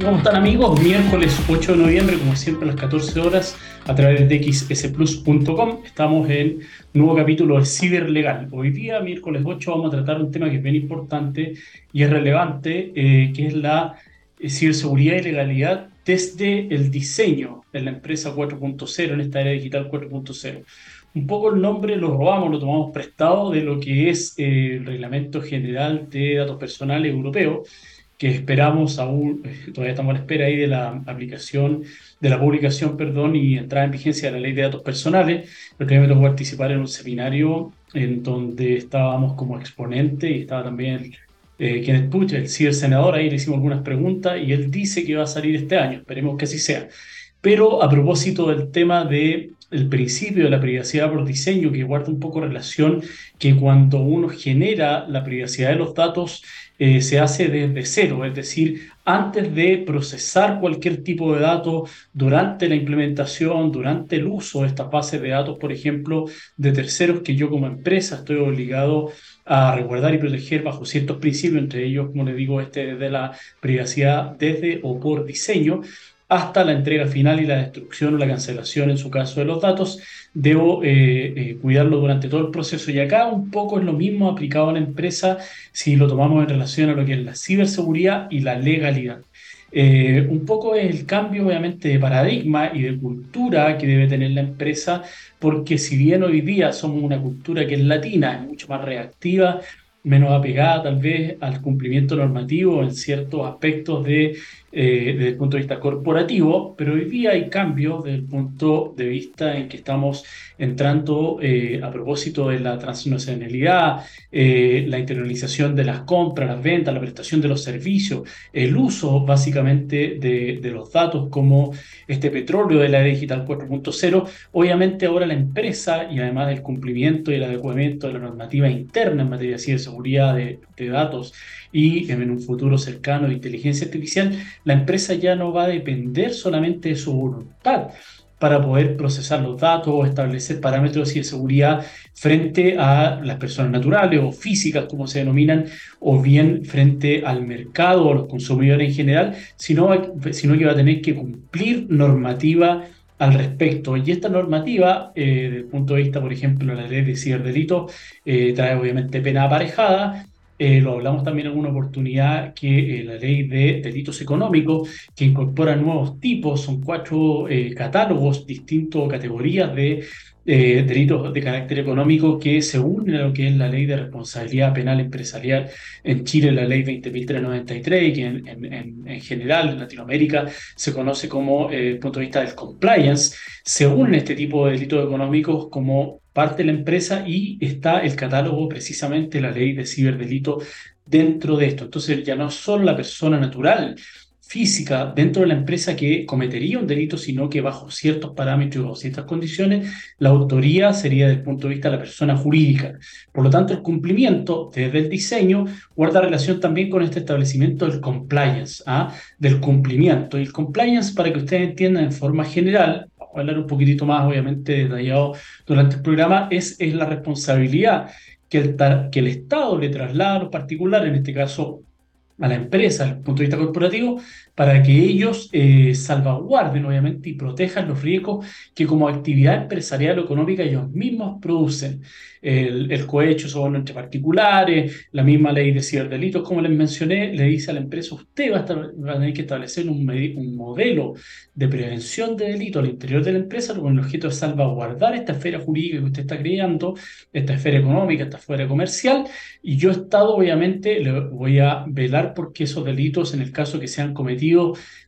¿Cómo están amigos? Miércoles 8 de noviembre, como siempre a las 14 horas, a través de xsplus.com. Estamos en un nuevo capítulo de Ciberlegal. Hoy día, miércoles 8, vamos a tratar un tema que es bien importante y es relevante, eh, que es la eh, ciberseguridad y legalidad desde el diseño en la empresa 4.0, en esta era digital 4.0. Un poco el nombre lo robamos, lo tomamos prestado de lo que es eh, el Reglamento General de Datos Personales Europeo, que esperamos aún, eh, todavía estamos a la espera ahí de la aplicación, de la publicación, perdón, y entrada en vigencia de la ley de datos personales. El que me tocó participar en un seminario en donde estábamos como exponente y estaba también eh, Kenneth Puch, el cibersenador, ahí le hicimos algunas preguntas y él dice que va a salir este año, esperemos que así sea. Pero a propósito del tema de el principio de la privacidad por diseño, que guarda un poco relación que cuando uno genera la privacidad de los datos, eh, se hace desde cero, es decir, antes de procesar cualquier tipo de datos durante la implementación, durante el uso de estas bases de datos, por ejemplo, de terceros que yo como empresa estoy obligado a resguardar y proteger bajo ciertos principios, entre ellos, como les digo, este de la privacidad desde o por diseño, hasta la entrega final y la destrucción o la cancelación, en su caso, de los datos. Debo eh, eh, cuidarlo durante todo el proceso. Y acá un poco es lo mismo aplicado a la empresa si lo tomamos en relación a lo que es la ciberseguridad y la legalidad. Eh, un poco es el cambio, obviamente, de paradigma y de cultura que debe tener la empresa, porque si bien hoy día somos una cultura que es latina, es mucho más reactiva, menos apegada tal vez al cumplimiento normativo en ciertos aspectos de eh, desde el punto de vista corporativo, pero hoy día hay cambios desde el punto de vista en que estamos entrando eh, a propósito de la transnacionalidad, eh, la internalización de las compras, las ventas, la prestación de los servicios, el uso básicamente de, los datos como este petróleo de la digital 4.0. Obviamente ahora la empresa y además del cumplimiento y el adecuamiento de la normativa interna en materia de ciberseguridad de datos y en un futuro cercano de inteligencia artificial, la empresa ya no va a depender solamente de su voluntad para poder procesar los datos o establecer parámetros de seguridad frente a las personas naturales o físicas, como se denominan, o bien frente al mercado o a los consumidores en general, sino, sino que va a tener que cumplir normativa al respecto. Y esta normativa, eh, desde el punto de vista, por ejemplo, la ley de ciberdelitos, eh, trae obviamente pena aparejada, eh, lo hablamos también en alguna oportunidad que eh, la ley de delitos económicos, que incorpora nuevos tipos, son cuatro eh, catálogos, distintas categorías de delitos de carácter económico que se unen a lo que es la ley de responsabilidad penal empresarial en Chile, la ley 20.393, que en, en, general en Latinoamérica se conoce como, desde el punto de vista del compliance, se unen este tipo de delitos económicos como parte de la empresa y está el catálogo, precisamente la ley de ciberdelito dentro de esto. Entonces ya no solo la persona natural, física dentro de la empresa que cometería un delito, sino que bajo ciertos parámetros o ciertas condiciones, la autoría sería desde el punto de vista de la persona jurídica. Por lo tanto, el cumplimiento desde el diseño guarda relación también con este establecimiento del compliance, ¿ah? del cumplimiento. Y el compliance, para que ustedes entiendan en forma general, hablar un poquitito más, obviamente, detallado durante el programa, es, es la responsabilidad que el, que el Estado le traslada a los particulares, en este caso a la empresa desde el punto de vista corporativo para que ellos eh, salvaguarden obviamente y protejan los riesgos que como actividad empresarial o económica ellos mismos producen. El, cohecho son entre particulares, la misma ley de ciberdelitos, como les mencioné, le dice a la empresa, usted va a, tener que establecer un, un, modelo de prevención de delito al interior de la empresa con el objeto de salvaguardar esta esfera jurídica que usted está creando, esta esfera económica, esta esfera comercial, y yo Estado obviamente le voy a velar porque esos delitos, en el caso que sean cometidos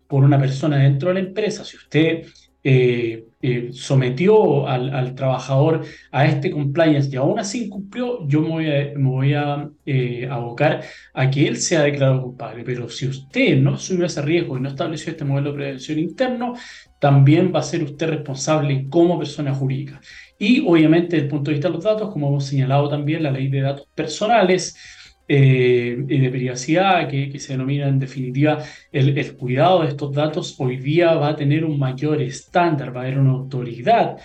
por una persona dentro de la empresa, si usted eh, eh, sometió al, trabajador a este compliance y aún así incumplió, yo me voy a, eh, abocar a que él sea declarado culpable. Pero si usted no asumió ese riesgo y no estableció este modelo de prevención interno, también va a ser usted responsable como persona jurídica. Y obviamente desde el punto de vista de los datos, como hemos señalado también, la ley de datos personales, eh, de privacidad, que, se denomina en definitiva el, el, cuidado de estos datos, hoy día va a tener un mayor estándar, va a haber una autoridad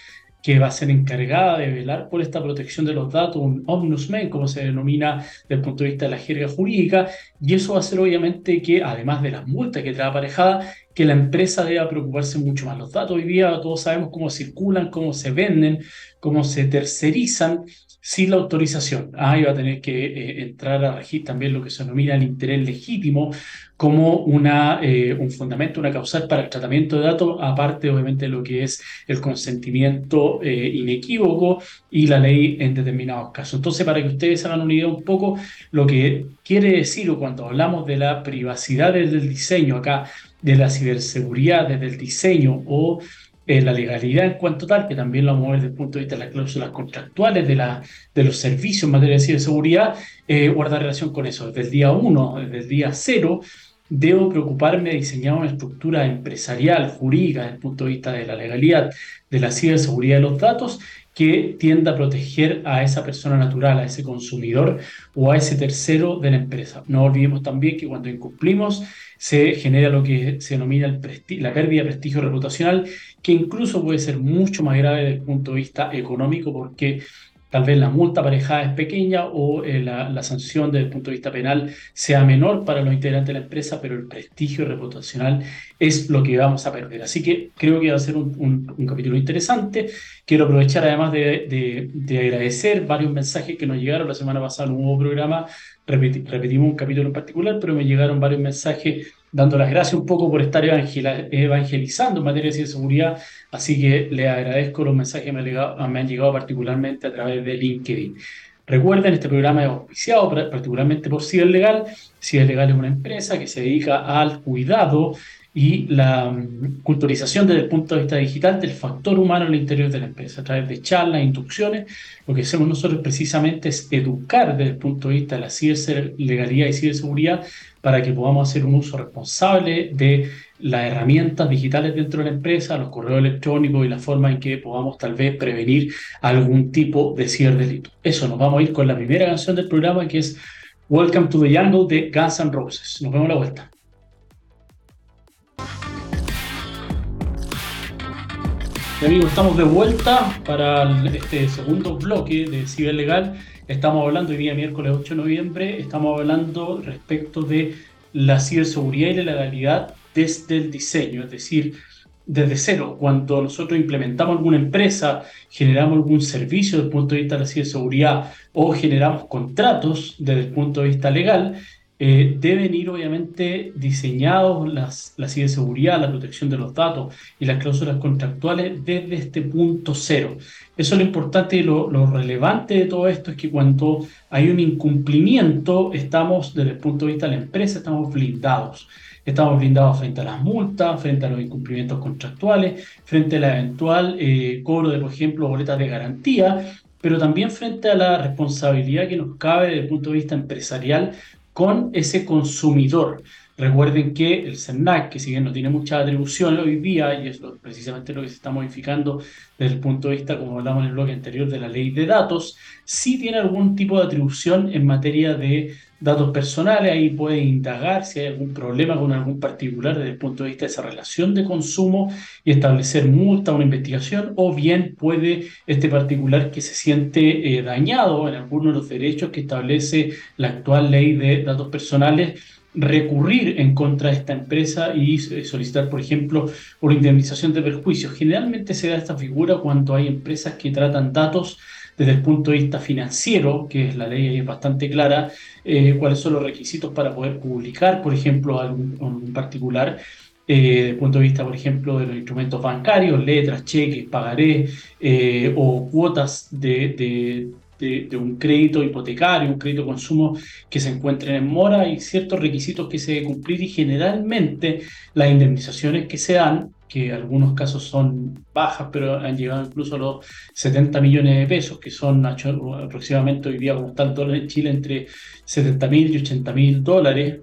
que va a ser encargada de velar por esta protección de los datos, un omnusmen, como se denomina desde el punto de vista de la jerga jurídica, y eso va a hacer obviamente que, además de las multas que trae aparejada, que la empresa deba preocuparse mucho más. Los datos hoy día todos sabemos cómo circulan, cómo se venden, cómo se tercerizan, sin la autorización. Ah, va a tener que eh, entrar a regir también lo que se denomina el interés legítimo como una, eh, un fundamento, una causal para el tratamiento de datos, aparte obviamente de lo que es el consentimiento eh, inequívoco y la ley en determinados casos. Entonces, para que ustedes hagan una idea un poco, lo que quiere decir o cuando hablamos de la privacidad desde el diseño acá, de la ciberseguridad desde el diseño o eh, la legalidad en cuanto tal, que también lo vamos a ver desde el punto de vista de las cláusulas contractuales, de, la, de los servicios en materia de ciberseguridad, eh, guarda relación con eso. Desde el día 1, desde el día 0, debo preocuparme de diseñar una estructura empresarial, jurídica, desde el punto de vista de la legalidad, de la ciberseguridad de los datos, que tienda a proteger a esa persona natural, a ese consumidor o a ese tercero de la empresa. No olvidemos también que cuando incumplimos se genera lo que se denomina la pérdida de prestigio reputacional, que incluso puede ser mucho más grave desde el punto de vista económico porque tal vez la multa aparejada es pequeña o eh, la, sanción desde el punto de vista penal sea menor para los integrantes de la empresa, pero el prestigio reputacional es lo que vamos a perder. Así que creo que va a ser un, capítulo interesante. Quiero aprovechar además de, de, agradecer varios mensajes que nos llegaron la semana pasada en un nuevo programa. repetimos un capítulo en particular, pero me llegaron varios mensajes dando las gracias un poco por estar evangelizando en materia de seguridad, así que le agradezco los mensajes que me, han llegado particularmente a través de LinkedIn. Recuerden, este programa es auspiciado particularmente por Ciberlegal. Ciberlegal es una empresa que se dedica al cuidado y la mm, culturización desde el punto de vista digital del factor humano en el interior de la empresa, a través de charlas, instrucciones. Lo que hacemos nosotros precisamente es educar desde el punto de vista de la ciberlegalidad y ciberseguridad para que podamos hacer un uso responsable de las herramientas digitales dentro de la empresa, los correos electrónicos y la forma en que podamos tal vez prevenir algún tipo de ciberdelito. Eso, nos vamos a ir con la primera canción del programa que es Welcome to the Jungle de Guns N' Roses. Nos vemos a la vuelta. amigos, estamos de vuelta para este segundo bloque de Ciberlegal Estamos hablando hoy día miércoles 8 de noviembre, estamos hablando respecto de la ciberseguridad y la legalidad desde el diseño, es decir, desde cero. Cuando nosotros implementamos alguna empresa, generamos algún servicio desde el punto de vista de la ciberseguridad o generamos contratos desde el punto de vista legal, eh, deben ir obviamente diseñados las, la ciberseguridad, la protección de los datos y las cláusulas contractuales desde este punto cero. Eso es lo importante y lo, relevante de todo esto es que cuando hay un incumplimiento, estamos desde el punto de vista de la empresa, estamos blindados. Estamos blindados frente a las multas, frente a los incumplimientos contractuales, frente al eventual eh, cobro de, por ejemplo, boletas de garantía, pero también frente a la responsabilidad que nos cabe desde el punto de vista empresarial con ese consumidor. Recuerden que el CERNAC, que si bien no tiene mucha atribución hoy día, y es precisamente lo que se está modificando desde el punto de vista, como hablamos en el bloque anterior, de la ley de datos, sí tiene algún tipo de atribución en materia de datos personales, ahí puede indagar si hay algún problema con algún particular desde el punto de vista de esa relación de consumo y establecer multa, una investigación, o bien puede este particular que se siente eh, dañado en alguno de los derechos que establece la actual ley de datos personales, recurrir en contra de esta empresa y eh, solicitar, por ejemplo, una indemnización de perjuicios. Generalmente se da esta figura cuando hay empresas que tratan datos desde el punto de vista financiero, que es la ley es bastante clara, eh, cuáles son los requisitos para poder publicar, por ejemplo, algún, particular, eh, desde el punto de vista, por ejemplo, de los instrumentos bancarios, letras, cheques, pagaré o cuotas de de, un crédito hipotecario, un crédito de consumo que se encuentren en mora, hay ciertos requisitos que se deben cumplir y generalmente las indemnizaciones que se dan, que algunos casos son bajas, pero han llegado incluso a los 70 millones de pesos, que son aproximadamente hoy día como está el dólar en Chile entre 70 mil y 80 mil dólares.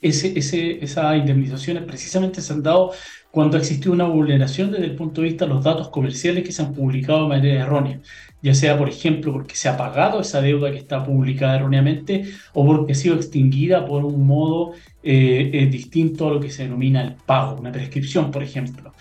Ese, ese, esas indemnizaciones precisamente se han dado cuando ha una vulneración desde el punto de vista de los datos comerciales que se han publicado de manera errónea ya sea, por ejemplo, porque se ha pagado esa deuda que está publicada erróneamente o porque ha sido extinguida por un modo eh, eh, distinto a lo que se denomina el pago, una prescripción, por ejemplo.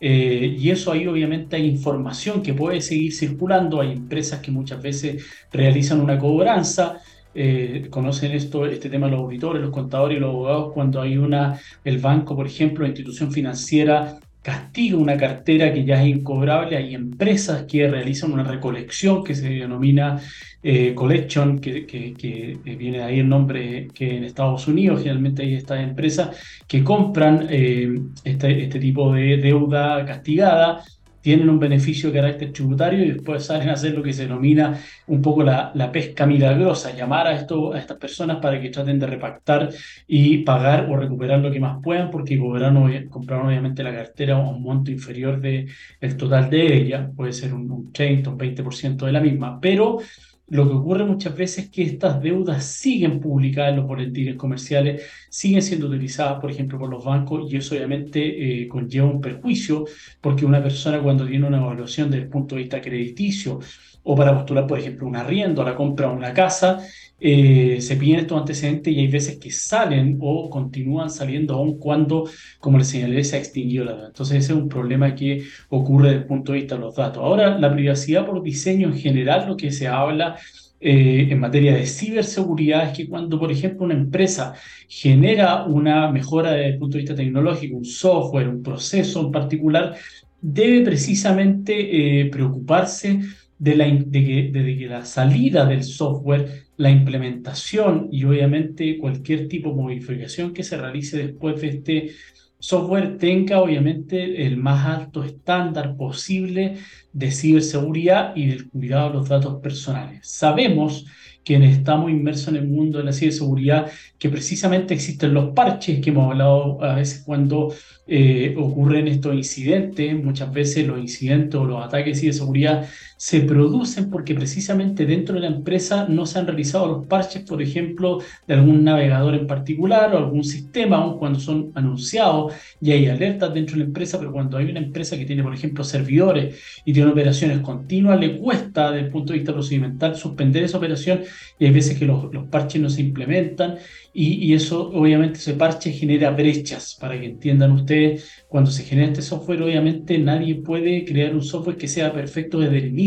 Eh, y eso ahí obviamente hay información que puede seguir circulando, hay empresas que muchas veces realizan una cobranza, eh, conocen esto, este tema los auditores, los contadores y los abogados, cuando hay una, el banco, por ejemplo, la institución financiera castiga una cartera que ya es incobrable, hay empresas que realizan una recolección que se denomina eh, collection, que, que, viene de ahí el nombre que en Estados Unidos generalmente hay estas empresas que compran eh, este, este tipo de deuda castigada tienen un beneficio de carácter tributario y después salen a hacer lo que se denomina un poco la, pesca milagrosa, llamar a, esto, a estas personas para que traten de repactar y pagar o recuperar lo que más puedan, porque compraron, compraron obviamente la cartera a un monto inferior del el total de ella, puede ser un, un 30, un 20% de la misma, pero lo que ocurre muchas veces es que estas deudas siguen publicadas en los boletines comerciales, siguen siendo utilizadas, por ejemplo, por los bancos y eso obviamente eh, conlleva un perjuicio porque una persona cuando tiene una evaluación desde el punto de vista crediticio o para postular, por ejemplo, un arriendo, la compra de una casa, eh, se piden estos antecedentes y hay veces que salen o continúan saliendo aún cuando, como les señalé, se ha extinguido la deuda. Entonces ese es un problema que ocurre desde el punto de vista de los datos. Ahora, la privacidad por diseño en general, lo que se habla eh, en materia de ciberseguridad es que cuando, por ejemplo, una empresa genera una mejora desde el punto de vista tecnológico, un software, un proceso en particular, debe precisamente eh, preocuparse de, la, de, que, la salida del software, la implementación y obviamente cualquier tipo de modificación que se realice después de este software tenga obviamente el más alto estándar posible de ciberseguridad y del cuidado de los datos personales. Sabemos quienes estamos inmersos en el mundo de la ciberseguridad, que precisamente existen los parches que hemos hablado a veces cuando eh, ocurren estos incidentes, muchas veces los incidentes o los ataques de seguridad se producen porque precisamente dentro de la empresa no se han realizado los parches, por ejemplo, de algún navegador en particular o algún sistema, aun cuando son anunciados y hay alertas dentro de la empresa, pero cuando hay una empresa que tiene, por ejemplo, servidores y tiene operaciones continuas, le cuesta desde el punto de vista procedimental suspender esa operación y hay veces que los, los parches no se implementan y, eso, obviamente, ese parche genera brechas. Para que entiendan ustedes, cuando se genera este software, obviamente nadie puede crear un software que sea perfecto desde el inicio.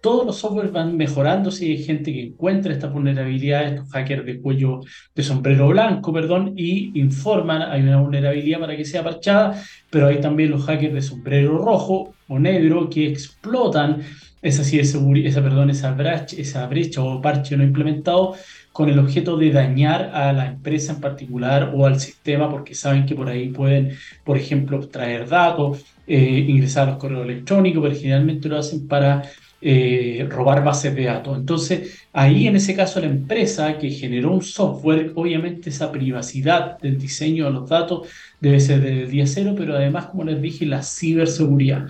Todos los softwares van mejorando si hay gente que encuentra estas vulnerabilidades, estos hackers de cuello de sombrero blanco, perdón, y informan, hay una vulnerabilidad para que sea parchada, pero hay también los hackers de sombrero rojo o negro que explotan esa, esa, perdón, esa, brecha, esa brecha o parche no implementado con el objeto de dañar a la empresa en particular o al sistema, porque saben que por ahí pueden, por ejemplo, traer datos, eh, ingresar a los correos electrónicos, pero generalmente lo hacen para eh, robar bases de datos. Entonces, ahí en ese caso la empresa que generó un software, obviamente esa privacidad del diseño de los datos debe ser del día cero, pero además, como les dije, la ciberseguridad.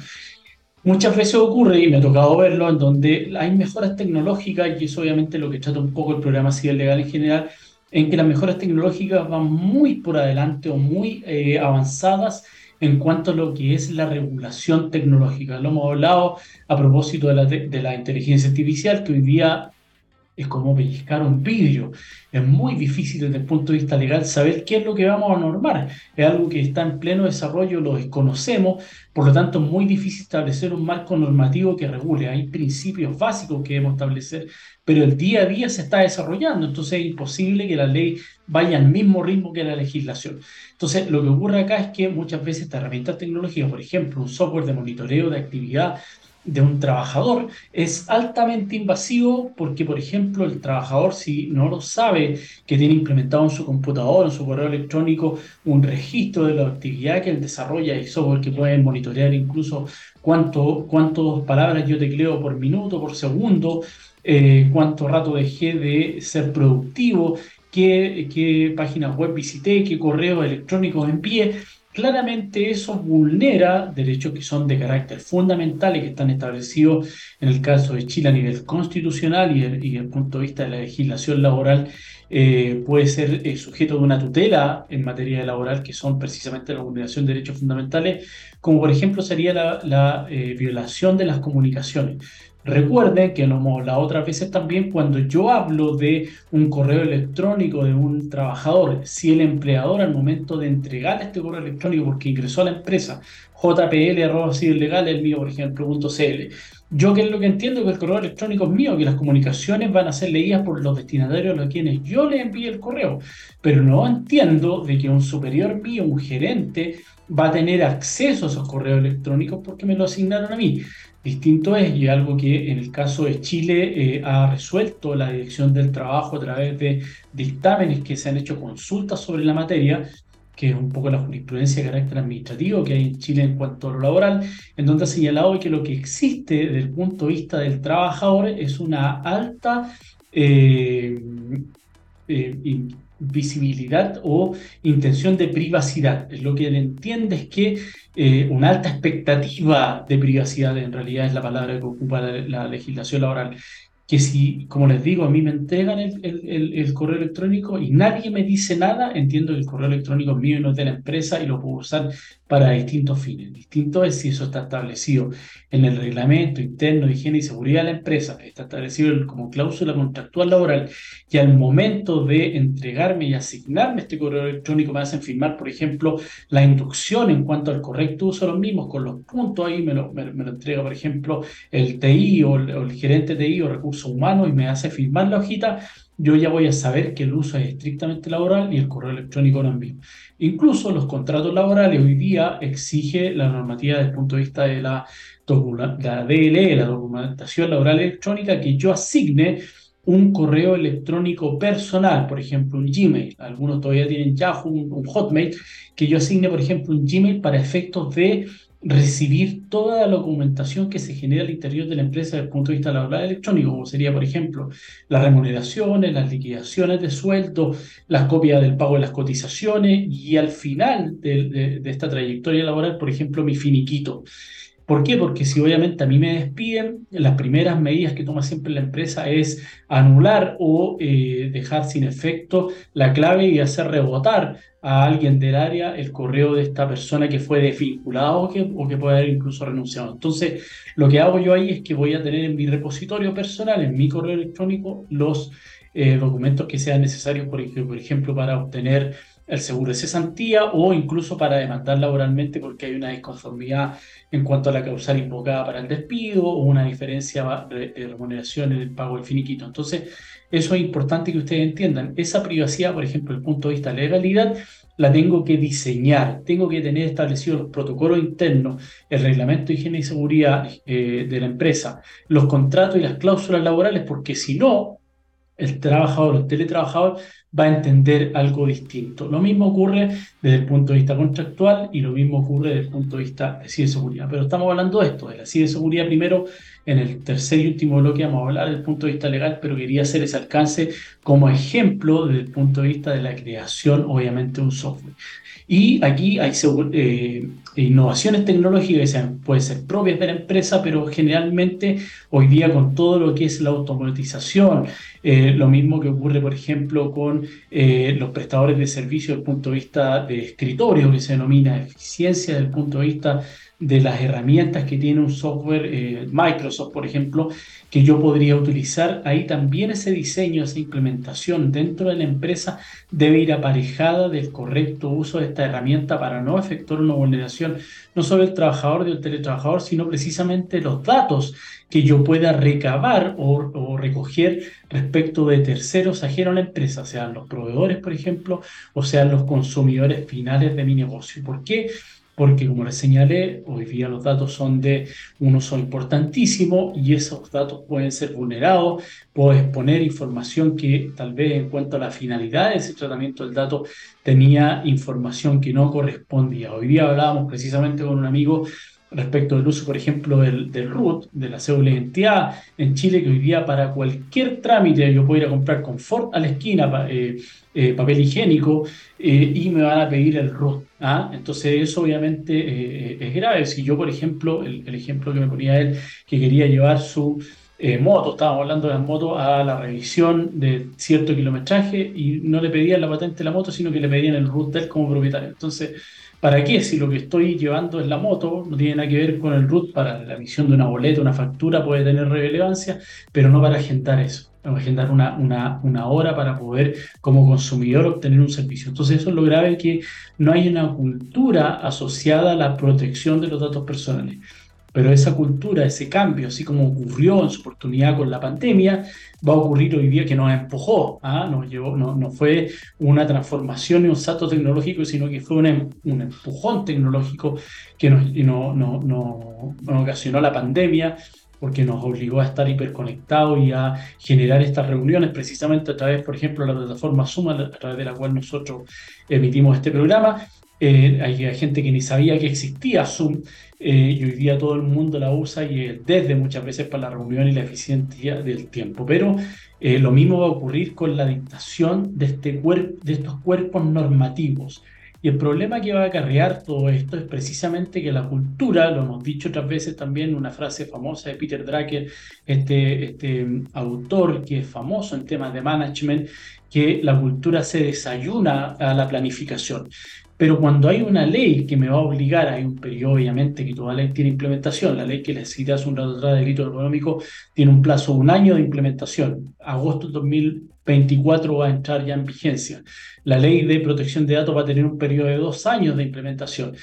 Muchas veces ocurre, y me ha tocado verlo, en donde hay mejoras tecnológicas, y eso obviamente lo que trata un poco el programa civil legal en general, en que las mejoras tecnológicas van muy por adelante o muy eh, avanzadas en cuanto a lo que es la regulación tecnológica. Lo hemos hablado a propósito de la, de la inteligencia artificial, que hoy día es como pellizcar un vidrio. Es muy difícil desde el punto de vista legal saber qué es lo que vamos a normar. Es algo que está en pleno desarrollo, lo desconocemos, por lo tanto es muy difícil establecer un marco normativo que regule. Hay principios básicos que debemos establecer, pero el día a día se está desarrollando, entonces es imposible que la ley vaya al mismo ritmo que la legislación. Entonces, lo que ocurre acá es que muchas veces estas herramientas tecnológicas, por ejemplo, un software de monitoreo de actividad, de un trabajador es altamente invasivo porque, por ejemplo, el trabajador, si no lo sabe, que tiene implementado en su computador, en su correo electrónico, un registro de la actividad que él desarrolla y software que puede monitorear incluso cuánto, cuántas palabras yo tecleo por minuto, por segundo, eh, cuánto rato dejé de ser productivo, qué, qué páginas web visité, qué correos electrónicos envié Claramente eso vulnera derechos que son de carácter fundamental y que están establecidos en el caso de Chile a nivel constitucional y, desde el punto de vista de la legislación laboral eh, puede ser eh, sujeto de una tutela en materia laboral que son precisamente la vulneración de derechos fundamentales, como por ejemplo sería la, eh, violación de las comunicaciones. Recuerden que lo hemos hablado otras veces también cuando yo hablo de un correo electrónico de un trabajador, si el empleador al momento de entregar este correo electrónico porque ingresó a la empresa, jpl legal el mío, por ejemplo, .cl, yo que es lo que entiendo que el correo electrónico es mío, que las comunicaciones van a ser leídas por los destinatarios a quienes yo le envíe el correo, pero no entiendo de que un superior mío, un gerente, va a tener acceso a esos correos electrónicos porque me lo asignaron a mí. Distinto es, y algo que en el caso de Chile eh, ha resuelto la Dirección del Trabajo a través de dictámenes que se han hecho consultas sobre la materia, que es un poco la jurisprudencia de carácter administrativo que hay en Chile en cuanto a lo laboral, en donde ha señalado que lo que existe desde el punto de vista del trabajador es una alta eh, eh, visibilidad o intención de privacidad. Lo que entiende es que eh, una alta expectativa de privacidad, en realidad es la palabra que ocupa la legislación laboral, que si, como les digo, a mí me entregan el, el, correo electrónico y nadie me dice nada, entiendo que el correo electrónico es mío y no es de la empresa y lo puedo usar para distintos fines. Distinto es si eso está establecido en el reglamento interno de higiene y seguridad de la empresa, está establecido como cláusula contractual laboral y al momento de entregarme y asignarme este correo electrónico me hacen firmar, por ejemplo, la inducción en cuanto al correcto uso de los mismos, con los puntos ahí me lo, me, lo entrega, por ejemplo, el TI o el, o el gerente TI o recursos humanos y me hace firmar la hojita, yo ya voy a saber que el uso es estrictamente laboral y el correo electrónico también. Incluso los contratos laborales hoy día exige la normativa desde el punto de vista de la, la DLE, la documentación laboral electrónica, que yo asigne un correo electrónico personal, por ejemplo, un Gmail. Algunos todavía tienen Yahoo, un Hotmail, que yo asigne, por ejemplo, un Gmail para efectos de recibir toda la documentación que se genera al interior de la empresa desde el punto de vista laboral electrónico, como sería, por ejemplo, las remuneraciones, las liquidaciones de sueldo, las copias del pago de las cotizaciones y al final de, de esta trayectoria laboral, por ejemplo, mi finiquito. ¿Por qué? Porque si obviamente a mí me despiden, las primeras medidas que toma siempre la empresa es anular o eh, dejar sin efecto la clave y hacer rebotar a alguien del área el correo de esta persona que fue desvinculado o que, puede haber incluso renunciado. Entonces, lo que hago yo ahí es que voy a tener en mi repositorio personal, en mi correo electrónico, los eh, documentos que sean necesarios, por, por ejemplo, para obtener el seguro de cesantía o incluso para demandar laboralmente porque hay una disconformidad en cuanto a la causal invocada para el despido o una diferencia de remuneración en el pago del finiquito. Entonces, eso es importante que ustedes entiendan. Esa privacidad, por ejemplo, desde el punto de vista de legalidad, la tengo que diseñar, tengo que tener establecidos los protocolos internos, el reglamento de higiene y seguridad eh, de la empresa, los contratos y las cláusulas laborales, porque si no, el trabajador, el teletrabajador, va a entender algo distinto. Lo mismo ocurre desde el punto de vista contractual y lo mismo ocurre desde el punto de vista de ciberseguridad. Pero estamos hablando de esto, de la ciberseguridad primero. En el tercer y último bloque vamos a hablar del punto de vista legal, pero quería hacer ese alcance como ejemplo desde el punto de vista de la creación, obviamente, de un software. Y aquí hay eh, innovaciones tecnológicas que pueden ser propias de la empresa, pero generalmente hoy día con todo lo que es la automatización, eh, lo mismo que ocurre, por ejemplo, con eh, los prestadores de servicios desde el punto de vista de escritorio, que se denomina eficiencia desde el punto de vista de las herramientas que tiene un software, eh, Microsoft, por ejemplo, que yo podría utilizar, ahí también ese diseño, esa implementación dentro de la empresa debe ir aparejada del correcto uso de esta herramienta para no efectuar una vulneración no solo del trabajador del teletrabajador, sino precisamente los datos que yo pueda recabar o, recoger respecto de terceros ajenos a la empresa, sean los proveedores, por ejemplo, o sean los consumidores finales de mi negocio. ¿Por qué? porque como les señalé, hoy día los datos son de un uso importantísimo y esos datos pueden ser vulnerados, puedo exponer información que tal vez en cuanto a la finalidad de ese tratamiento del dato tenía información que no correspondía. Hoy día hablábamos precisamente con un amigo respecto del uso, por ejemplo, del, del RUT, de la cédula de en Chile, que hoy día para cualquier trámite yo puedo ir a comprar confort a la esquina, eh, eh, papel higiénico, eh, y me van a pedir el RUT. ¿ah? Entonces eso obviamente es grave. Si yo, por ejemplo, el, ejemplo que me ponía él, que quería llevar su motos, estábamos hablando de las motos, a la revisión de cierto kilometraje y no le pedían la patente de la moto, sino que le pedían el root del como propietario. Entonces, ¿para qué? Si lo que estoy llevando es la moto, no tiene nada que ver con el root, para la emisión de una boleta, una factura puede tener relevancia, pero no para agendar eso agendar una, una, una, hora para poder como consumidor obtener un servicio. Entonces eso es lo grave que no hay una cultura asociada a la protección de los datos personales. Pero esa cultura, ese cambio, así como ocurrió en su oportunidad con la pandemia, va a ocurrir hoy día que nos empujó, ¿ah? no, fue una transformación y un salto tecnológico, sino que fue un, un empujón tecnológico que nos, no, no, no, nos ocasionó la pandemia, porque nos obligó a estar hiperconectados y a generar estas reuniones precisamente a través, por ejemplo, de la plataforma Zoom, a través de la cual nosotros emitimos este programa. Eh, hay, gente que ni sabía que existía Zoom eh, y hoy día todo el mundo la usa y desde muchas veces para la reunión y la eficiencia del tiempo. Pero eh, lo mismo va a ocurrir con la dictación de, este de estos cuerpos normativos. Y el problema que va a acarrear todo esto es precisamente que la cultura, lo hemos dicho otras veces también, una frase famosa de Peter Drucker, este, este autor que es famoso en temas de management, que la cultura se desayuna a la planificación. Pero cuando hay una ley que me va a obligar, hay un periodo obviamente que toda ley tiene implementación, la ley que les cité hace un rato de delito económico tiene un plazo de un año de implementación, agosto de 2024 va a entrar ya en vigencia. La ley de protección de datos va a tener un periodo de dos años de implementación.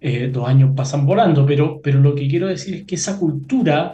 Eh, dos años pasan volando, pero, pero lo que quiero decir es que esa cultura,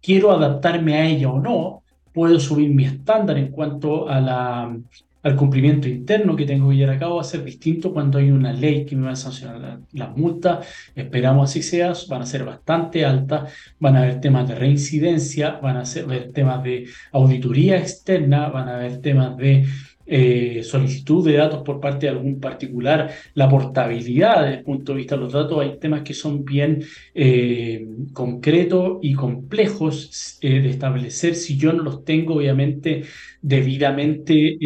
quiero adaptarme a ella o no, puedo subir mi estándar en cuanto a la al cumplimiento interno que tengo que llevar a cabo va a ser distinto cuando hay una ley que me va a sancionar las multas. Esperamos así sea, van a ser bastante altas, van a haber temas de reincidencia, van a haber temas de auditoría externa, van a haber temas de eh, solicitud de datos por parte de algún particular, la portabilidad desde el punto de vista de los datos, hay temas que son bien eh, concretos y complejos eh, de establecer si yo no los tengo obviamente debidamente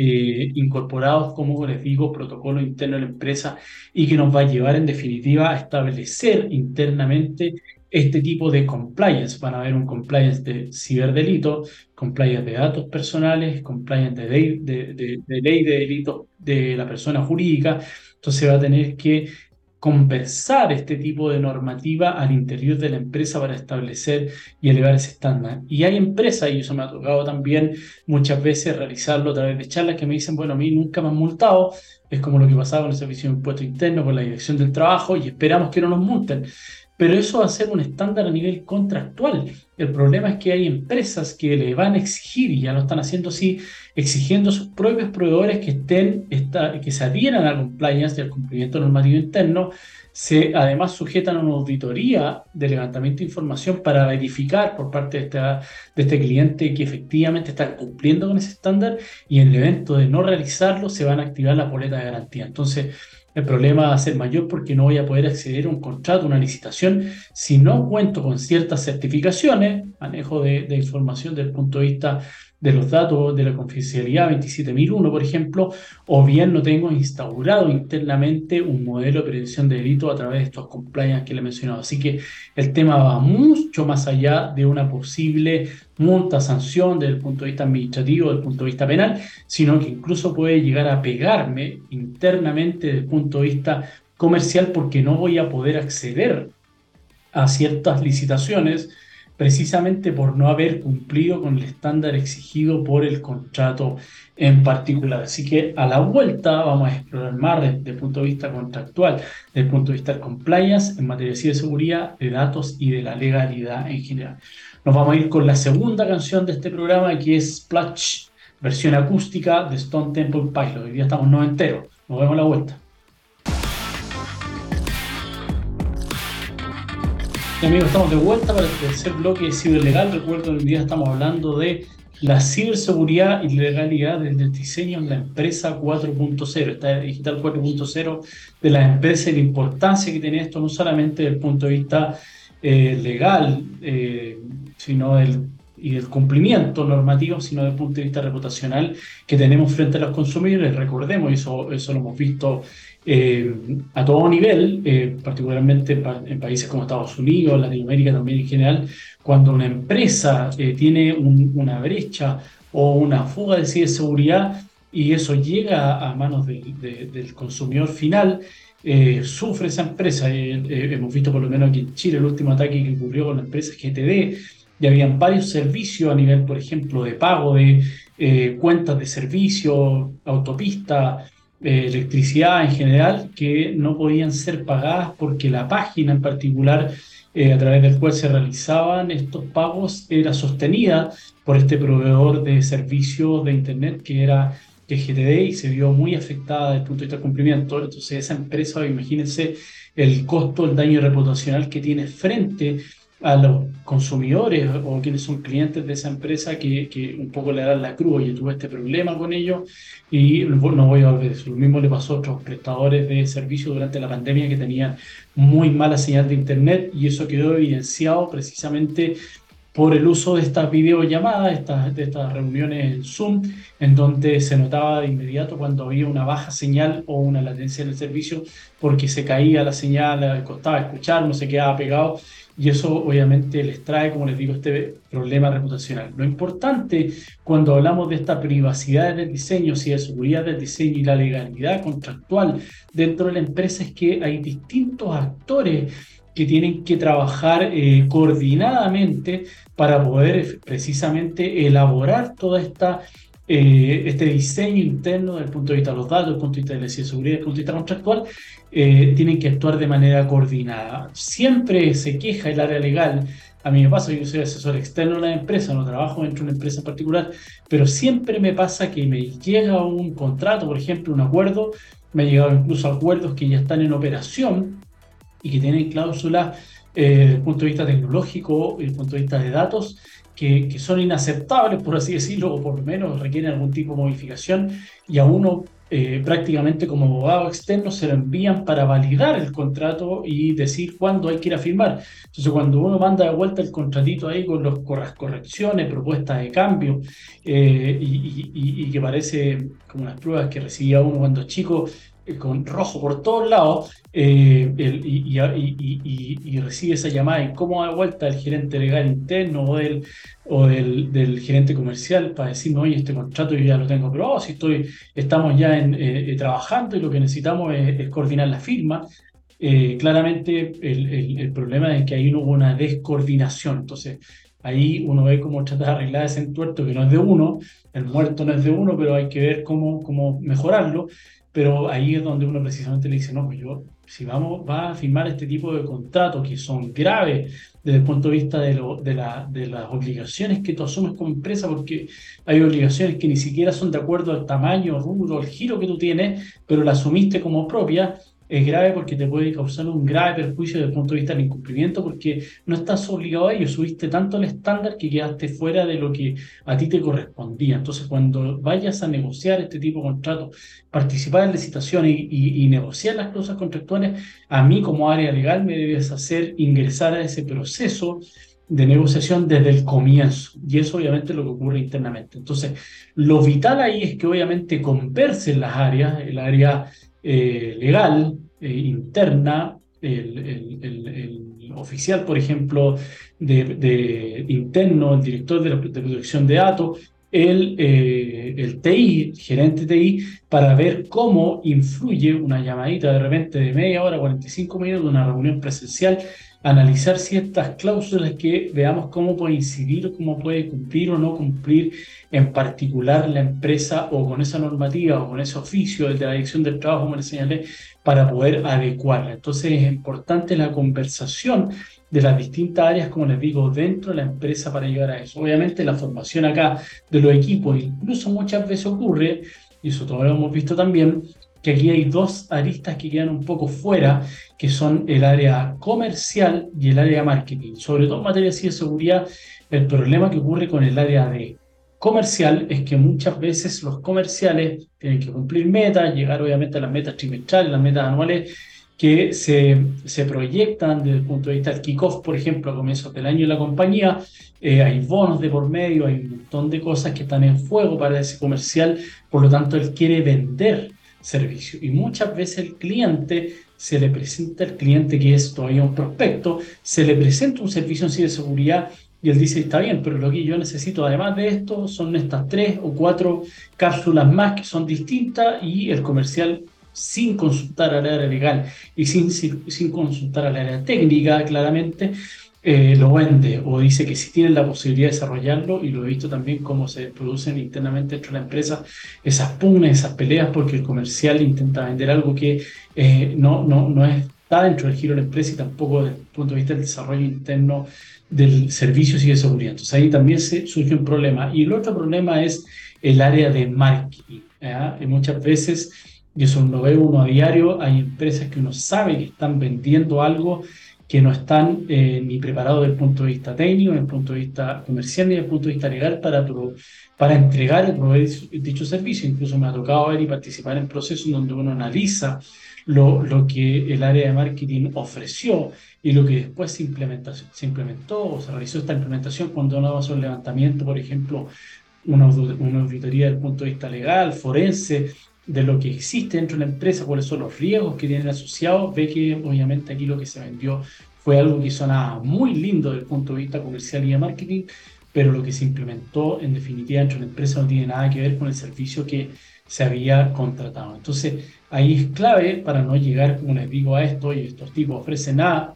incorporados, como les digo, protocolo interno de la empresa y que nos va a llevar en definitiva a establecer internamente este tipo de compliance. Van a haber un compliance de ciberdelito, compliance de datos personales, compliance de ley de, ley de delitos de la persona jurídica. Entonces va a tener que conversar este tipo de normativa al interior de la empresa para establecer y elevar ese estándar. Y hay empresas, y eso me ha tocado también muchas veces realizarlo a través de charlas que me dicen, bueno, a mí nunca me han multado, es como lo que pasaba con el Servicio de Impuesto Interno, con la Dirección del Trabajo, y esperamos que no nos multen pero eso va a ser un estándar a nivel contractual. El problema es que hay empresas que le van a exigir, y ya lo están haciendo así, exigiendo a sus propios proveedores que, estén, que se adhieran a compliance y al cumplimiento normativo interno, se además sujetan a una auditoría de levantamiento de información para verificar por parte de, este cliente que efectivamente está cumpliendo con ese estándar y en el evento de no realizarlo se van a activar las boletas de garantía. Entonces, el problema va a ser mayor porque no voy a poder acceder a un contrato, una licitación, si no cuento con ciertas certificaciones, manejo de, información desde el punto de vista de los datos de la confidencialidad 27001, por ejemplo, o bien no tengo instaurado internamente un modelo de prevención de delito a través de estos compliance que le he mencionado. Así que el tema va mucho más allá de una posible multa, sanción desde el punto de vista administrativo, desde el punto de vista penal, sino que incluso puede llegar a pegarme internamente desde el punto de vista comercial porque no voy a poder acceder a ciertas licitaciones precisamente por no haber cumplido con el estándar exigido por el contrato en particular. Así que a la vuelta vamos a explorar más desde el punto de vista contractual, desde el punto de vista de compliance en materia de ciberseguridad, de datos y de la legalidad en general. Nos vamos a ir con la segunda canción de este programa que es Splash, versión acústica de Stone Temple Pilot. Hoy día estamos no enteros. Nos vemos a la vuelta. Amigos, estamos de vuelta para el tercer bloque de ciberlegal. Recuerdo que hoy día estamos hablando de la ciberseguridad y legalidad desde el diseño en la empresa 4.0, esta digital 4.0 de la empresa y la importancia que tiene esto no solamente desde el punto de vista eh, legal, eh, sino del y del cumplimiento normativo, sino desde el punto de vista reputacional que tenemos frente a los consumidores. Recordemos, y eso, eso lo hemos visto eh, a todo nivel, eh, particularmente en, países como Estados Unidos, Latinoamérica también en general, cuando una empresa eh, tiene una brecha o una fuga de ciberseguridad y eso llega a manos del consumidor final, sufre esa empresa. hemos visto por lo menos aquí en Chile el último ataque que ocurrió con la empresa GTD, y habían varios servicios a nivel, por ejemplo, de pago de cuentas de servicio, autopista, eh, electricidad en general que no podían ser pagadas porque la página en particular eh, a través del cual se realizaban estos pagos era sostenida por este proveedor de servicios de Internet que era GTD y se vio muy afectada desde el punto de vista del cumplimiento. Entonces esa empresa, imagínense el costo, el daño reputacional que tiene frente a los consumidores o quienes son clientes de esa empresa que, que un poco le dan la cruz, y tuve este problema con ellos y no voy a volver. Lo mismo le pasó a otros prestadores de servicios durante la pandemia que tenían muy mala señal de internet y eso quedó evidenciado precisamente por el uso de estas videollamadas, estas, de estas reuniones en Zoom, en donde se notaba de inmediato cuando había una baja señal o una latencia en el servicio, porque se caía la señal, costaba escuchar, no se quedaba pegado, y eso obviamente les trae, como les digo, este problema reputacional. Lo importante cuando hablamos de esta privacidad del diseño, si de seguridad del diseño y la legalidad contractual dentro de la empresa es que hay distintos actores que tienen que trabajar eh, coordinadamente para poder precisamente elaborar toda esta eh, este diseño interno desde el punto de vista de los datos, desde el punto de vista de la seguridad, desde punto de vista contractual, eh, tienen que actuar de manera coordinada. Siempre se queja el área legal. A mí me pasa, yo soy asesor externo de una empresa, no trabajo dentro de una empresa en particular, pero siempre me pasa que me llega un contrato, por ejemplo, un acuerdo, me han llegado incluso acuerdos que ya están en operación y que tienen cláusulas eh, desde el punto de vista tecnológico desde el punto de vista de datos que, que, son inaceptables, por así decirlo, o por lo menos requieren algún tipo de modificación, y a uno eh, prácticamente como abogado externo se lo envían para validar el contrato y decir cuándo hay que ir a firmar. Entonces, cuando uno manda de vuelta el contratito ahí con las correcciones, propuestas de cambio, eh, y, que parece como las pruebas que recibía uno cuando chico, eh, con rojo por todos lados eh, y, recibe esa llamada y cómo da vuelta el gerente legal interno o del, o del, del gerente comercial para decirme, oye, este contrato yo ya lo tengo pero si estoy, estamos ya en, eh, trabajando y lo que necesitamos es, coordinar la firma. claramente el, el, problema es que ahí no hubo una descoordinación. Entonces, ahí uno ve cómo tratar de arreglar ese entuerto que no es de uno, el muerto no es de uno, pero hay que ver cómo, cómo mejorarlo pero ahí es donde uno precisamente le dice, no, pues yo, si vamos, va a firmar este tipo de contratos que son graves desde el punto de vista de, lo, de, la, de las obligaciones que tú asumes como empresa, porque hay obligaciones que ni siquiera son de acuerdo al tamaño, rubro, al giro que tú tienes, pero la asumiste como propia, es grave porque te puede causar un grave perjuicio desde el punto de vista del incumplimiento porque no estás obligado a ello, subiste tanto el estándar que quedaste fuera de lo que a ti te correspondía. Entonces, cuando vayas a negociar este tipo de contratos, participar en licitaciones y, negociar las cosas contractuales, a mí como área legal me debes hacer ingresar a ese proceso de negociación desde el comienzo. Y eso obviamente es lo que ocurre internamente. Entonces, lo vital ahí es que obviamente conversen las áreas, el área eh, legal, eh, interna, el, el, oficial, por ejemplo, de, interno, el director de, protección de datos, el, eh, el TI, gerente TI, para ver cómo influye una llamadita de repente de media hora, 45 minutos de una reunión presencial analizar ciertas cláusulas que veamos cómo puede incidir, cómo puede cumplir o no cumplir en particular la empresa o con esa normativa o con ese oficio de la dirección del trabajo, como les señalé, para poder adecuarla. Entonces es importante la conversación de las distintas áreas, como les digo, dentro de la empresa para llegar a eso. Obviamente la formación acá de los equipos, incluso muchas veces ocurre, y eso todavía lo hemos visto también, que aquí hay dos aristas que quedan un poco fuera, que son el área comercial y el área marketing. Sobre todo en materia de seguridad, el problema que ocurre con el área de comercial es que muchas veces los comerciales tienen que cumplir metas, llegar obviamente a las metas trimestrales, las metas anuales que se, se proyectan desde el punto de vista del kickoff, por ejemplo, a comienzos del año en la compañía, eh, hay bonos de por medio, hay un montón de cosas que están en fuego para ese comercial, por lo tanto él quiere vender servicio. Y muchas veces el cliente se le presenta, el cliente que es todavía un prospecto, se le presenta un servicio en ciberseguridad y él dice, está bien, pero lo que yo necesito además de esto son estas tres o cuatro cápsulas más que son distintas y el comercial sin consultar al área legal y sin, sin consultar al área técnica claramente, eh, lo vende o dice que si tienen la posibilidad de desarrollarlo, y lo he visto también cómo se producen internamente dentro de la empresa esas pugnas, esas peleas, porque el comercial intenta vender algo que eh, no, no, no está dentro del giro de la empresa y tampoco desde el punto de vista del desarrollo interno del servicio y de seguridad. Entonces ahí también surge un problema. Y el otro problema es el área de marketing. Y muchas veces, y eso lo ve uno a diario, hay empresas que uno sabe que están vendiendo algo que no están eh, ni preparados desde el punto de vista técnico, desde el punto de vista comercial, ni desde el punto de vista legal para, para entregar y proveer dicho servicio. Incluso me ha tocado ver y participar en procesos donde uno analiza lo, lo que el área de marketing ofreció y lo que después se, implementó o se realizó esta implementación cuando uno hace un levantamiento, por ejemplo, una, una auditoría desde el punto de vista legal, forense, de lo que existe dentro de la empresa, cuáles son los riesgos que tienen asociados, ve que obviamente aquí lo que se vendió fue algo que sonaba muy lindo desde el punto de vista comercial y de marketing, pero lo que se implementó en definitiva dentro de la empresa no tiene nada que ver con el servicio que se había contratado. Entonces, ahí es clave para no llegar, como les digo, a esto y estos tipos ofrecen A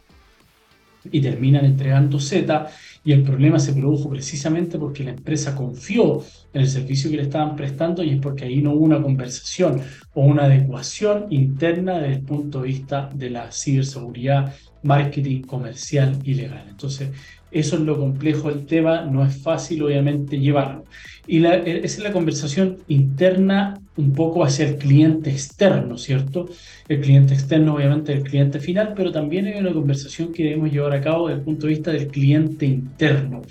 y terminan entregando Z y el problema se produjo precisamente porque la empresa confió en el servicio que le estaban prestando y es porque ahí no hubo una conversación o una adecuación interna desde el punto de vista de la ciberseguridad, marketing comercial y legal. Entonces, eso es lo complejo del tema, no es fácil obviamente llevarlo. Y la, esa es la conversación interna un poco hacia el cliente externo, ¿cierto? El cliente externo obviamente el cliente final, pero también hay una conversación que debemos llevar a cabo desde el punto de vista del cliente interno.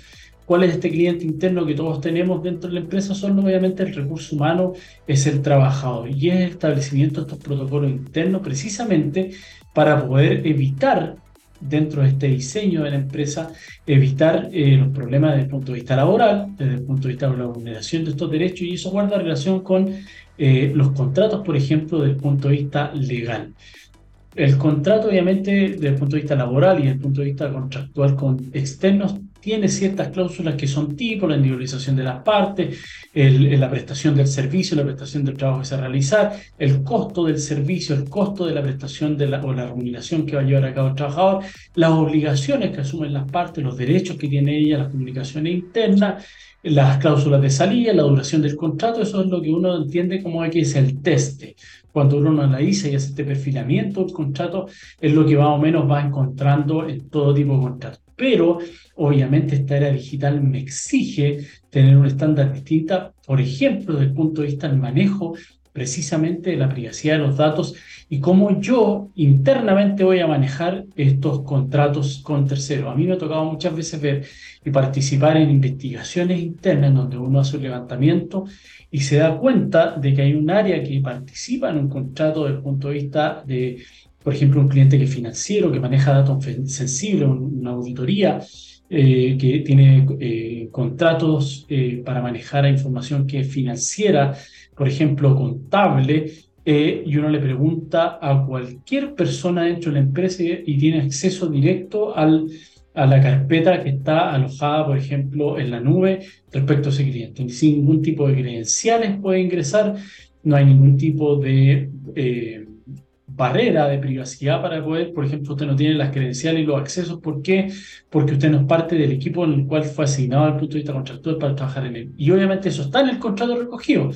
¿Cuál es este cliente interno que todos tenemos dentro de la empresa? Son obviamente el recurso humano, es el trabajador y es el establecimiento de estos protocolos internos precisamente para poder evitar dentro de este diseño de la empresa, evitar eh, los problemas desde el punto de vista laboral, desde el punto de vista de la vulneración de estos derechos, y eso guarda relación con eh, los contratos, por ejemplo, desde el punto de vista legal. El contrato, obviamente, desde el punto de vista laboral y desde el punto de vista contractual con externos, tiene ciertas cláusulas que son tipo, la individualización de las partes, la prestación del servicio, la prestación del trabajo que se va a realizar, el costo del servicio, el costo de la prestación o la remuneración que va a llevar a cabo el trabajador, las obligaciones que asumen las partes, los derechos que tiene ella, las comunicaciones internas, las cláusulas de salida, la duración del contrato, eso es lo que uno entiende como que es el teste. Cuando uno analiza y hace este perfilamiento del contrato, es lo que más o menos va encontrando en todo tipo de contratos pero obviamente esta era digital me exige tener un estándar distinta, por ejemplo, desde el punto de vista del manejo precisamente la privacidad de los datos y cómo yo internamente voy a manejar estos contratos con terceros. A mí me ha tocado muchas veces ver y participar en investigaciones internas donde uno hace un levantamiento y se da cuenta de que hay un área que participa en un contrato desde el punto de vista de por ejemplo, un cliente que es financiero, que maneja datos sensibles, una auditoría, eh, que tiene eh, contratos eh, para manejar información que es financiera, por ejemplo, contable, y uno le pregunta a cualquier persona dentro de la empresa y tiene acceso directo al, a la carpeta que está alojada, por ejemplo, en la nube respecto a ese cliente. Sin ningún tipo de credenciales puede ingresar, no hay ningún tipo de barrera de privacidad para poder, por ejemplo, usted no tiene las credenciales y los accesos. ¿Por qué? Porque usted no es parte del equipo en el cual fue asignado al punto de vista contractual para trabajar en él. Y obviamente eso está en el contrato recogido.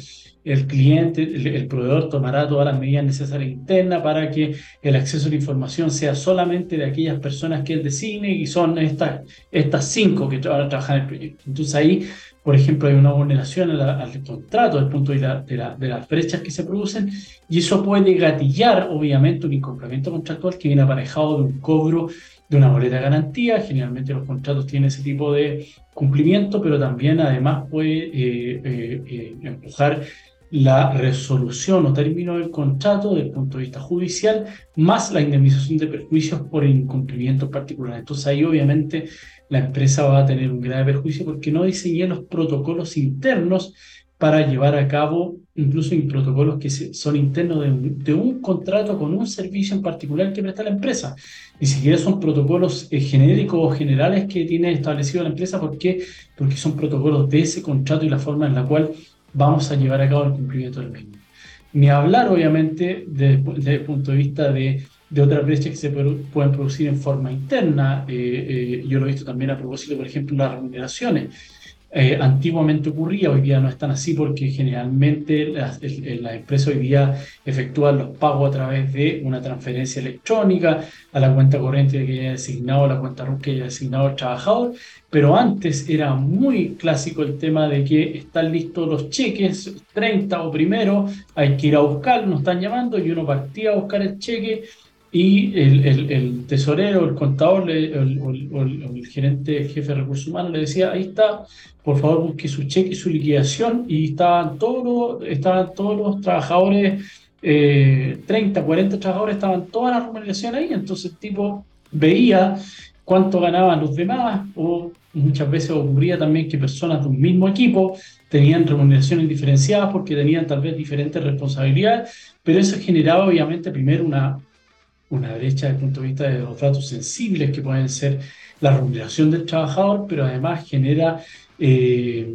El cliente, el, proveedor tomará todas las medidas necesarias internas para que el acceso a la información sea solamente de aquellas personas que él designe y son estas, estas cinco que van a trabajar en el proyecto. Entonces ahí por ejemplo, hay una vulneración al, contrato desde el punto de, vista de, las brechas que se producen y eso puede gatillar, obviamente, un incumplimiento contractual que viene aparejado de un cobro de una boleta de garantía. Generalmente los contratos tienen ese tipo de cumplimiento, pero también además puede eh, eh, eh, empujar la resolución o término del contrato desde el punto de vista judicial, más la indemnización de perjuicios por incumplimiento particular. Entonces ahí obviamente la empresa va a tener un grave perjuicio porque no diseñé los protocolos internos para llevar a cabo incluso en protocolos que son internos de un, contrato con un servicio en particular que presta la empresa. Ni siquiera son protocolos eh, genéricos o generales que tiene establecido la empresa. ¿Por qué? Porque son protocolos de ese contrato y la forma en la cual vamos a llevar a cabo el cumplimiento del mismo. Ni hablar, obviamente, desde, el punto de vista de, de otras brechas que se pueden producir en forma interna. Eh, eh, yo lo he visto también a propósito, por ejemplo, las remuneraciones. Eh, antiguamente ocurría, hoy día no es tan así porque generalmente las, empresas hoy día efectúan los pagos a través de una transferencia electrónica a la cuenta corriente que haya designado, a la cuenta RUC que haya designado el trabajador, pero antes era muy clásico el tema de que están listos los cheques, 30 o primero, hay que ir a buscar, nos están llamando y uno partía a buscar el cheque y el, el, el, tesorero, el contador o el, gerente, jefe de recursos humanos le decía, ahí está, por favor busque su cheque y su liquidación y estaban todos, estaban todos los trabajadores, 30, eh, 40 trabajadores, estaban todas las remuneraciones ahí, entonces el tipo veía cuánto ganaban los demás o muchas veces ocurría también que personas de un mismo equipo tenían remuneraciones diferenciadas porque tenían tal vez diferentes responsabilidades, pero eso generaba obviamente primero una una brecha desde el punto de vista de los datos sensibles que pueden ser la remuneración del trabajador, pero además genera eh,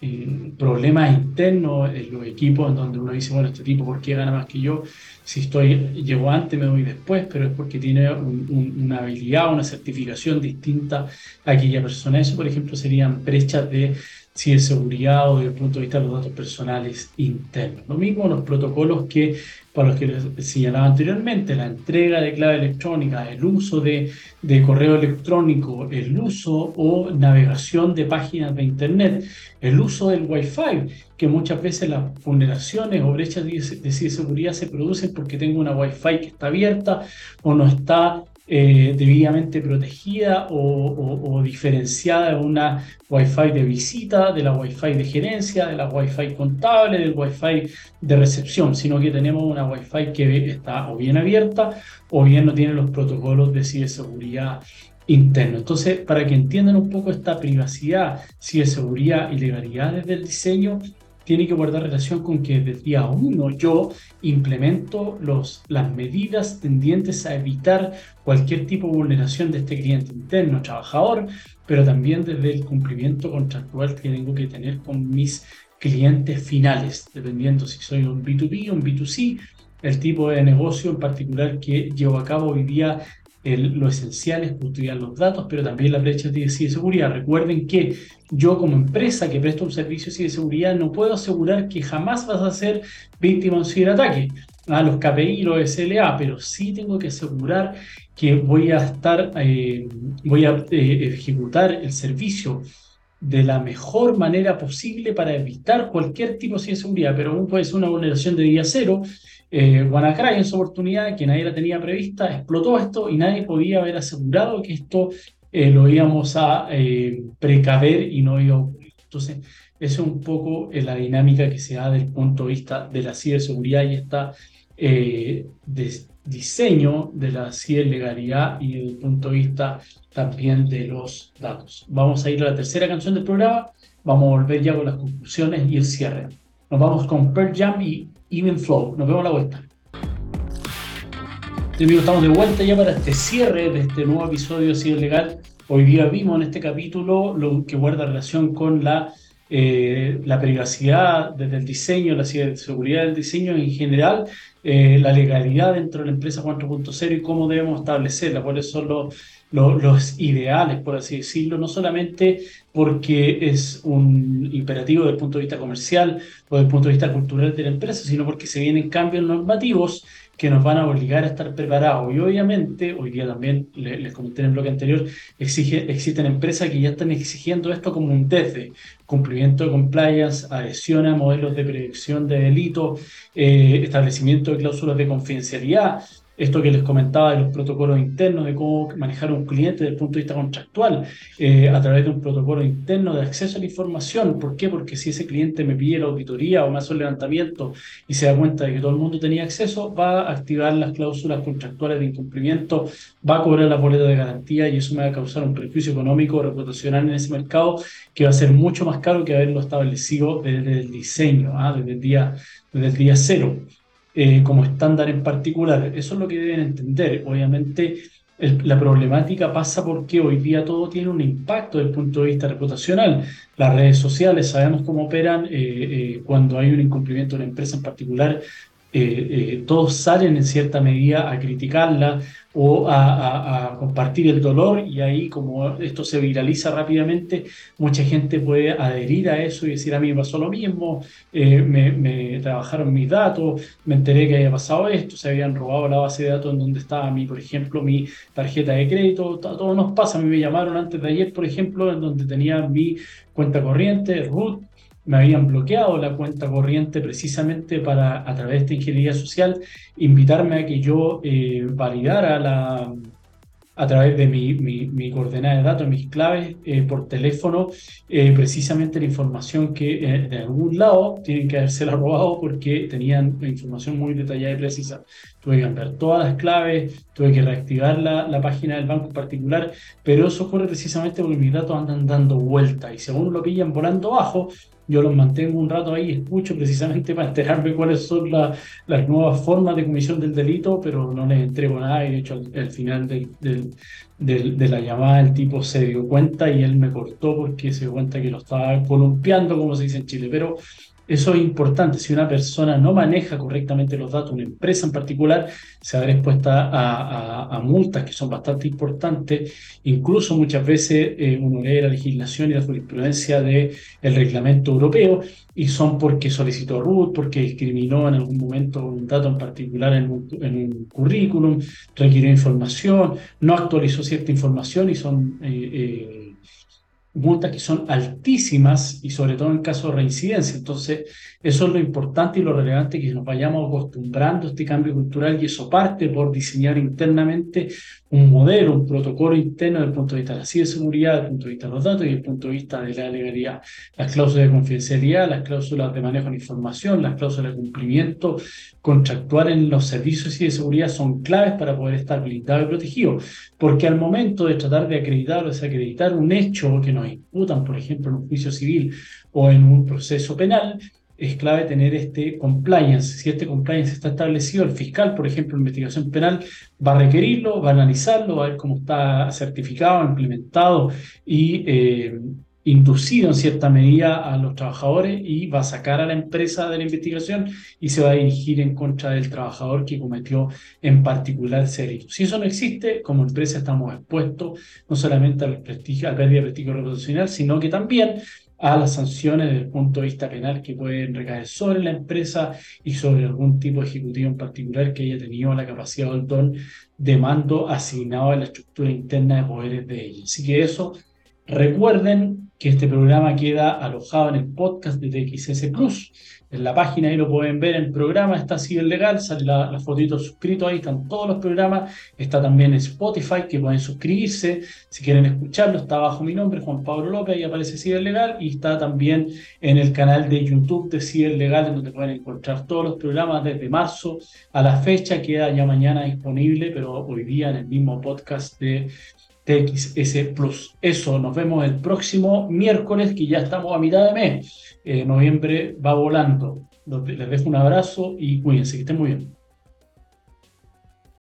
eh, problemas internos en los equipos en donde uno dice, bueno, este tipo, ¿por qué gana más que yo? Si estoy, llego antes, me doy después, pero es porque tiene una habilidad, una certificación distinta a aquella persona. Eso, por ejemplo, serían brechas de ciberseguridad o desde el punto de vista de los datos personales internos. Lo mismo los protocolos que, para los que les señalaba anteriormente, la entrega de clave electrónica, el uso de, de correo electrónico, el uso o navegación de páginas de Internet, el uso del Wi-Fi, que muchas veces las vulneraciones o brechas de ciberseguridad se producen porque tengo una Wi-Fi que está abierta o no está eh, debidamente protegida o, diferenciada de una Wi-Fi de visita, de la Wi-Fi de gerencia, de la Wi-Fi contable, del Wi-Fi de recepción, sino que tenemos una Wi-Fi que está o bien abierta o bien no tiene los protocolos de ciberseguridad interno. Entonces, para que entiendan un poco esta privacidad, ciberseguridad y legalidad desde el diseño, tiene que guardar relación con que desde día uno yo implemento los, las medidas tendientes a evitar cualquier tipo de vulneración de este cliente interno, trabajador, pero también desde el cumplimiento contractual que tengo que tener con mis clientes finales, dependiendo si soy un B2B o un B2C, el tipo de negocio en particular que llevo a cabo hoy día lo esencial es custodiar los datos, pero también la brecha de ciberseguridad. Recuerden que yo como empresa que presto un servicio de ciberseguridad no puedo asegurar que jamás vas a ser víctima de un ciberataque a los KPI y los SLA, pero sí tengo que asegurar que voy a estar, eh, voy a eh, ejecutar el servicio de la mejor manera posible para evitar cualquier tipo de ciberseguridad, pero puede ser una vulneración de día cero eh, WannaCry en su oportunidad, que nadie la tenía prevista, explotó esto y nadie podía haber asegurado que esto eh, lo íbamos a eh, precaver y no iba a ocurrir. Entonces, eso es un poco eh, la dinámica que se da desde el punto de vista de la ciberseguridad y está de diseño de la ciberlegalidad y desde el punto de vista también de los datos. Vamos a ir a la tercera canción del programa, vamos a volver ya con las conclusiones y el cierre. Nos vamos con Pearl Jam y Even Flow. Nos vemos a la vuelta. estamos de vuelta ya para este cierre de este nuevo episodio de Ciber Legal. Hoy día vimos en este capítulo lo que guarda relación con la, eh, la privacidad desde el diseño, la seguridad del diseño en general, eh, la legalidad dentro de la empresa 4.0 y cómo debemos establecerla, cuáles son los, los, ideales, por así decirlo, no solamente porque es un imperativo desde el punto de vista comercial o desde el punto de vista cultural de la empresa, sino porque se vienen cambios normativos que nos van a obligar a estar preparados. Y obviamente, hoy día también, les, comenté en el bloque anterior, exige, existen empresas que ya están exigiendo esto como un desde cumplimiento de compliance, adhesión a modelos de predicción de delito, eh, establecimiento de cláusulas de confidencialidad, esto que les comentaba de los protocolos internos, de cómo manejar un cliente desde el punto de vista contractual, eh, a través de un protocolo interno de acceso a la información. ¿Por qué? Porque si ese cliente me pide la auditoría o me hace un levantamiento y se da cuenta de que todo el mundo tenía acceso, va a activar las cláusulas contractuales de incumplimiento, va a cobrar la boleta de garantía y eso me va a causar un perjuicio económico reputacional en ese mercado que va a ser mucho más caro que haberlo establecido desde el diseño, ¿ah? desde, el día, desde el día cero. Eh, como estándar en particular. Eso es lo que deben entender. Obviamente, la problemática pasa porque hoy día todo tiene un impacto desde el punto de vista reputacional. Las redes sociales, sabemos cómo operan eh, eh, cuando hay un incumplimiento de una empresa en particular. Todos salen en cierta medida a criticarla, o a, compartir el dolor y ahí como esto se viraliza rápidamente, mucha gente puede adherir a eso y decir a mí me pasó lo mismo, eh, me, trabajaron mis datos, me enteré que había pasado esto, se habían robado la base de datos en donde estaba mi, por ejemplo, mi tarjeta de crédito, todo nos pasa, a mí me llamaron antes de ayer, por ejemplo, en donde tenía mi cuenta corriente, root, me habían bloqueado la cuenta corriente precisamente para, a través de esta ingeniería social, invitarme a que yo eh, validara la, a través de mi, mi, coordenada de datos, mis claves eh, por teléfono, eh, precisamente la información que de algún lado tienen que haberse robado porque tenían información muy detallada y precisa. Tuve que cambiar todas las claves, tuve que reactivar la, la página del banco en particular, pero eso ocurre precisamente porque mis datos andan dando vuelta y si aún lo pillan volando bajo, yo los mantengo un rato ahí, escucho precisamente para enterarme cuáles son las nuevas formas de comisión del delito, pero no les entrego nada y de hecho al, final de la llamada el tipo se dio cuenta y él me cortó porque se dio cuenta que lo estaba columpiando, como se dice en Chile, pero eso es importante. Si una persona no maneja correctamente los datos, una empresa en particular, se va a ver expuesta a, multas que son bastante importantes. Incluso muchas veces eh, uno lee la legislación y la jurisprudencia del reglamento europeo y son porque solicitó root, porque discriminó en algún momento un dato en particular en un, currículum, requirió información, no actualizó cierta información y son... Eh, eh, multas que son altísimas y sobre todo en caso de reincidencia. Entonces, eso es lo importante y lo relevante que nos vayamos acostumbrando a este cambio cultural y eso parte por diseñar internamente un modelo, un protocolo interno desde el punto de vista de la ciberseguridad, desde el punto de vista de los datos y desde el punto de vista de la legalidad. Las cláusulas de confidencialidad, las cláusulas de manejo de información, las cláusulas de cumplimiento contractual en los servicios de seguridad son claves para poder estar blindado y protegido, porque al momento de tratar de acreditar o desacreditar un hecho que nos imputan, por ejemplo, en un juicio civil o en un proceso penal, es clave tener este compliance. Si este compliance está establecido, el fiscal, por ejemplo, en investigación penal, va a requerirlo, va a analizarlo, va a ver cómo está certificado, implementado y eh, inducido en cierta medida a los trabajadores y va a sacar a la empresa de la investigación y se va a dirigir en contra del trabajador que cometió en particular ese delito. Si eso no existe, como empresa estamos expuestos no solamente al, prestigio, al pérdida de prestigio reputacional, sino que también a las sanciones desde el punto de vista penal que pueden recaer sobre la empresa y sobre algún tipo de ejecutivo en particular que haya tenido la capacidad o el don de mando asignado a la estructura interna de poderes de ella. Así que eso, recuerden que este programa queda alojado en el podcast de TXS Plus. En la página, ahí lo pueden ver, el programa está así legal, sale la, la fotito suscrito, ahí están todos los programas, está también Spotify, que pueden suscribirse, si quieren escucharlo, está bajo mi nombre, Juan Pablo López, ahí aparece Ciber Legal, y está también en el canal de YouTube de Ciber Legal, en donde pueden encontrar todos los programas desde marzo a la fecha, queda ya mañana disponible, pero hoy día en el mismo podcast de TXS Plus. Eso, nos vemos el próximo miércoles, que ya estamos a mitad de mes. Eh, noviembre va volando. Les dejo un abrazo y cuídense, que estén muy bien.